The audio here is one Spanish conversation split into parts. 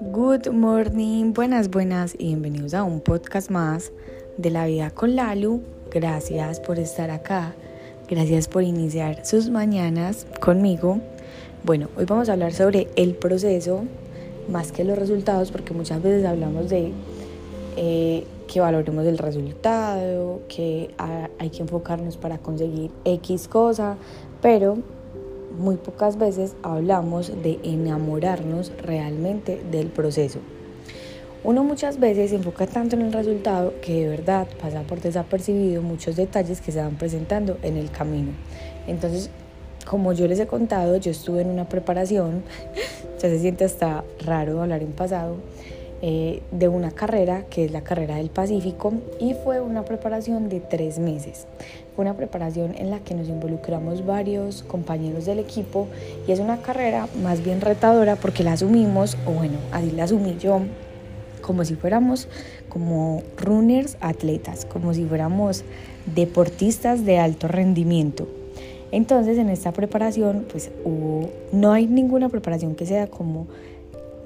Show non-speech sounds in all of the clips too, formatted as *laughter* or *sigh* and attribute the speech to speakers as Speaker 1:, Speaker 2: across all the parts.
Speaker 1: Good morning, buenas, buenas y bienvenidos a un podcast más de la vida con Lalu. Gracias por estar acá, gracias por iniciar sus mañanas conmigo. Bueno, hoy vamos a hablar sobre el proceso más que los resultados, porque muchas veces hablamos de eh, que valoremos el resultado, que hay que enfocarnos para conseguir X cosa, pero muy pocas veces hablamos de enamorarnos realmente del proceso. Uno muchas veces se enfoca tanto en el resultado que de verdad pasa por desapercibido muchos detalles que se van presentando en el camino. Entonces, como yo les he contado, yo estuve en una preparación, *laughs* ya se siente hasta raro hablar en pasado, eh, de una carrera que es la carrera del Pacífico y fue una preparación de tres meses. Fue una preparación en la que nos involucramos varios compañeros del equipo y es una carrera más bien retadora porque la asumimos, o bueno, así la asumí yo, como si fuéramos como runners atletas, como si fuéramos deportistas de alto rendimiento. Entonces en esta preparación pues hubo, no hay ninguna preparación que sea como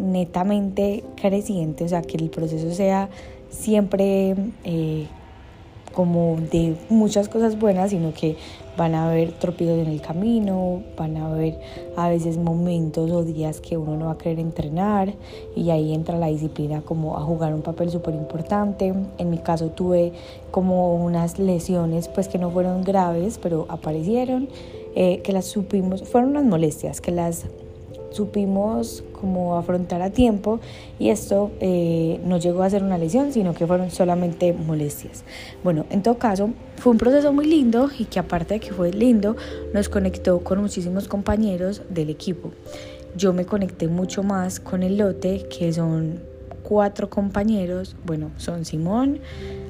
Speaker 1: netamente creciente, o sea, que el proceso sea siempre eh, como de muchas cosas buenas, sino que van a haber tropiezos en el camino, van a haber a veces momentos o días que uno no va a querer entrenar y ahí entra la disciplina como a jugar un papel súper importante. En mi caso tuve como unas lesiones pues que no fueron graves, pero aparecieron, eh, que las supimos, fueron unas molestias, que las supimos como afrontar a tiempo y esto eh, no llegó a ser una lesión, sino que fueron solamente molestias. Bueno, en todo caso, fue un proceso muy lindo y que aparte de que fue lindo, nos conectó con muchísimos compañeros del equipo. Yo me conecté mucho más con el lote, que son cuatro compañeros, bueno, son Simón,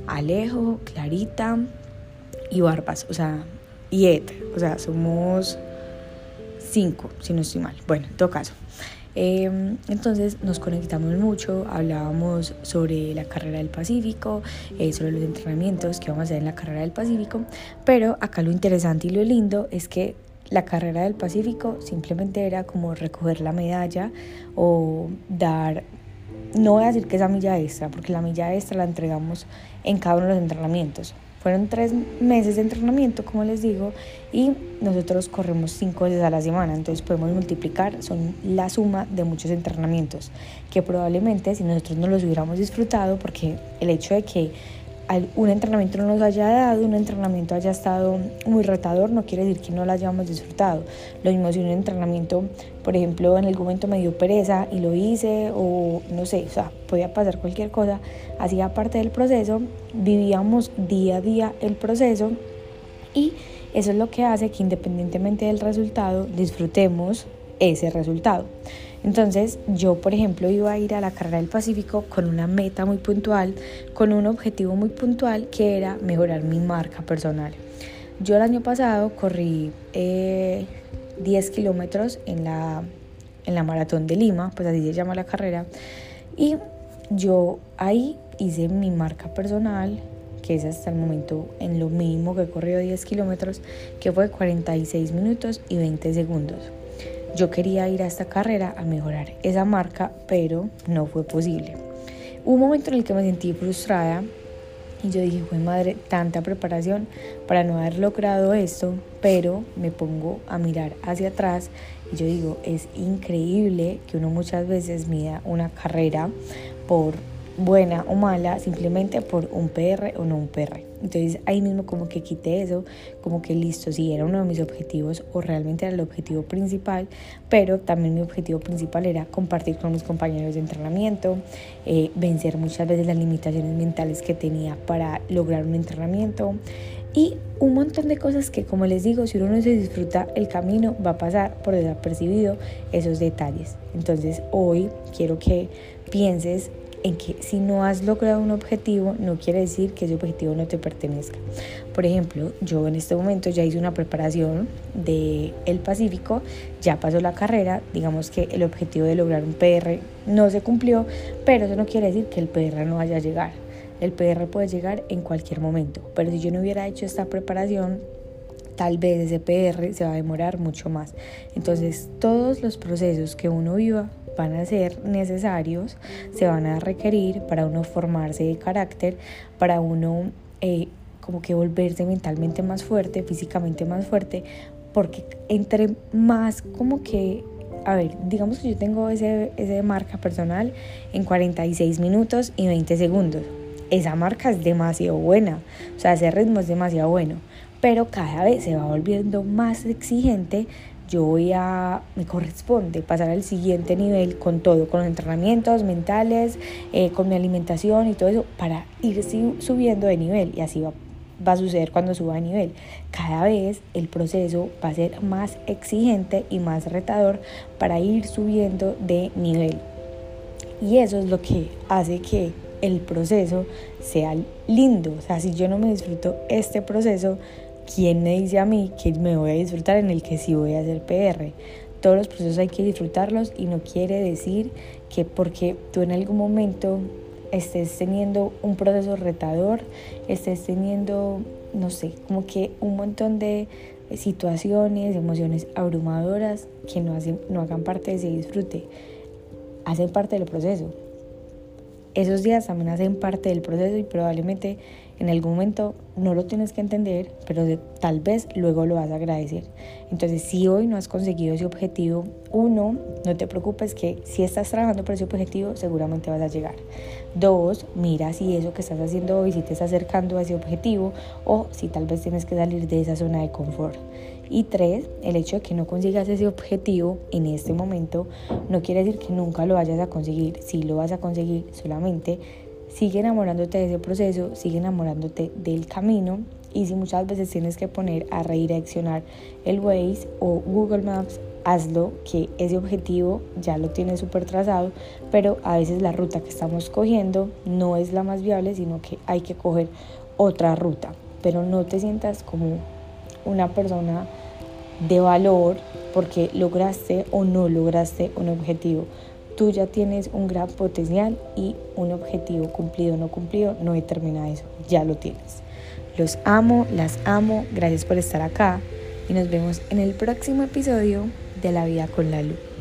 Speaker 1: Alejo, Clarita y Barbas, o sea, y Ed, o sea, somos cinco, si no estoy mal. Bueno, en todo caso. Em, entonces nos conectamos mucho, hablábamos sobre la carrera del Pacífico, eh, sobre los entrenamientos que vamos a hacer en la carrera del Pacífico, pero acá lo interesante y lo lindo es que la carrera del Pacífico simplemente era como recoger la medalla o dar, no voy a decir que esa milla extra, porque la milla extra la entregamos en cada uno de los entrenamientos, fueron tres meses de entrenamiento, como les digo, y nosotros corremos cinco veces a la semana, entonces podemos multiplicar, son la suma de muchos entrenamientos, que probablemente si nosotros no los hubiéramos disfrutado, porque el hecho de que un entrenamiento no nos haya dado, un entrenamiento haya estado muy retador, no quiere decir que no lo hayamos disfrutado. Lo mismo si un entrenamiento, por ejemplo, en algún momento me dio pereza y lo hice, o no sé, o sea, podía pasar cualquier cosa, hacía parte del proceso, vivíamos día a día el proceso y eso es lo que hace que independientemente del resultado disfrutemos ese resultado. Entonces yo, por ejemplo, iba a ir a la carrera del Pacífico con una meta muy puntual, con un objetivo muy puntual que era mejorar mi marca personal. Yo el año pasado corrí 10 eh, kilómetros en la, en la maratón de Lima, pues así se llama la carrera, y yo ahí hice mi marca personal, que es hasta el momento en lo mínimo que he corrido 10 kilómetros, que fue 46 minutos y 20 segundos. Yo quería ir a esta carrera a mejorar esa marca, pero no fue posible. Hubo un momento en el que me sentí frustrada y yo dije, fue madre, tanta preparación para no haber logrado esto, pero me pongo a mirar hacia atrás y yo digo, es increíble que uno muchas veces mida una carrera por buena o mala simplemente por un PR o no un PR. Entonces ahí mismo como que quité eso, como que listo, si era uno de mis objetivos o realmente era el objetivo principal, pero también mi objetivo principal era compartir con mis compañeros de entrenamiento, eh, vencer muchas veces las limitaciones mentales que tenía para lograr un entrenamiento y un montón de cosas que como les digo, si uno no se disfruta el camino va a pasar por desapercibido esos detalles. Entonces hoy quiero que pienses en que si no has logrado un objetivo, no quiere decir que ese objetivo no te pertenezca. Por ejemplo, yo en este momento ya hice una preparación de el Pacífico, ya pasó la carrera, digamos que el objetivo de lograr un PR no se cumplió, pero eso no quiere decir que el PR no vaya a llegar. El PR puede llegar en cualquier momento, pero si yo no hubiera hecho esta preparación, tal vez ese PR se va a demorar mucho más. Entonces todos los procesos que uno viva van a ser necesarios, se van a requerir para uno formarse de carácter, para uno eh, como que volverse mentalmente más fuerte, físicamente más fuerte, porque entre más como que, a ver, digamos que yo tengo ese, ese marca personal en 46 minutos y 20 segundos. Esa marca es demasiado buena, o sea, ese ritmo es demasiado bueno, pero cada vez se va volviendo más exigente yo voy a, me corresponde pasar al siguiente nivel con todo, con los entrenamientos mentales, eh, con mi alimentación y todo eso, para ir subiendo de nivel y así va, va a suceder cuando suba de nivel. Cada vez el proceso va a ser más exigente y más retador para ir subiendo de nivel. Y eso es lo que hace que el proceso sea lindo. O sea, si yo no me disfruto este proceso, ¿quién me dice a mí que me voy a disfrutar en el que sí voy a hacer PR? Todos los procesos hay que disfrutarlos y no quiere decir que porque tú en algún momento estés teniendo un proceso retador, estés teniendo, no sé, como que un montón de situaciones, emociones abrumadoras que no, hacen, no hagan parte de ese disfrute, hacen parte del proceso. Esos días también hacen parte del proceso y probablemente en algún momento no lo tienes que entender, pero tal vez luego lo vas a agradecer. Entonces, si hoy no has conseguido ese objetivo, uno, no te preocupes que si estás trabajando por ese objetivo, seguramente vas a llegar. Dos, mira si eso que estás haciendo hoy, si te está acercando a ese objetivo o si tal vez tienes que salir de esa zona de confort. Y tres, el hecho de que no consigas ese objetivo en este momento no quiere decir que nunca lo vayas a conseguir. Si lo vas a conseguir, solamente sigue enamorándote de ese proceso, sigue enamorándote del camino y si muchas veces tienes que poner a redireccionar el Waze o Google Maps, hazlo que ese objetivo ya lo tienes súper trazado, pero a veces la ruta que estamos cogiendo no es la más viable, sino que hay que coger otra ruta, pero no te sientas como una persona de valor porque lograste o no lograste un objetivo tú ya tienes un gran potencial y un objetivo cumplido o no cumplido no determina eso, ya lo tienes. Los amo, las amo, gracias por estar acá y nos vemos en el próximo episodio de La Vida con la Luz.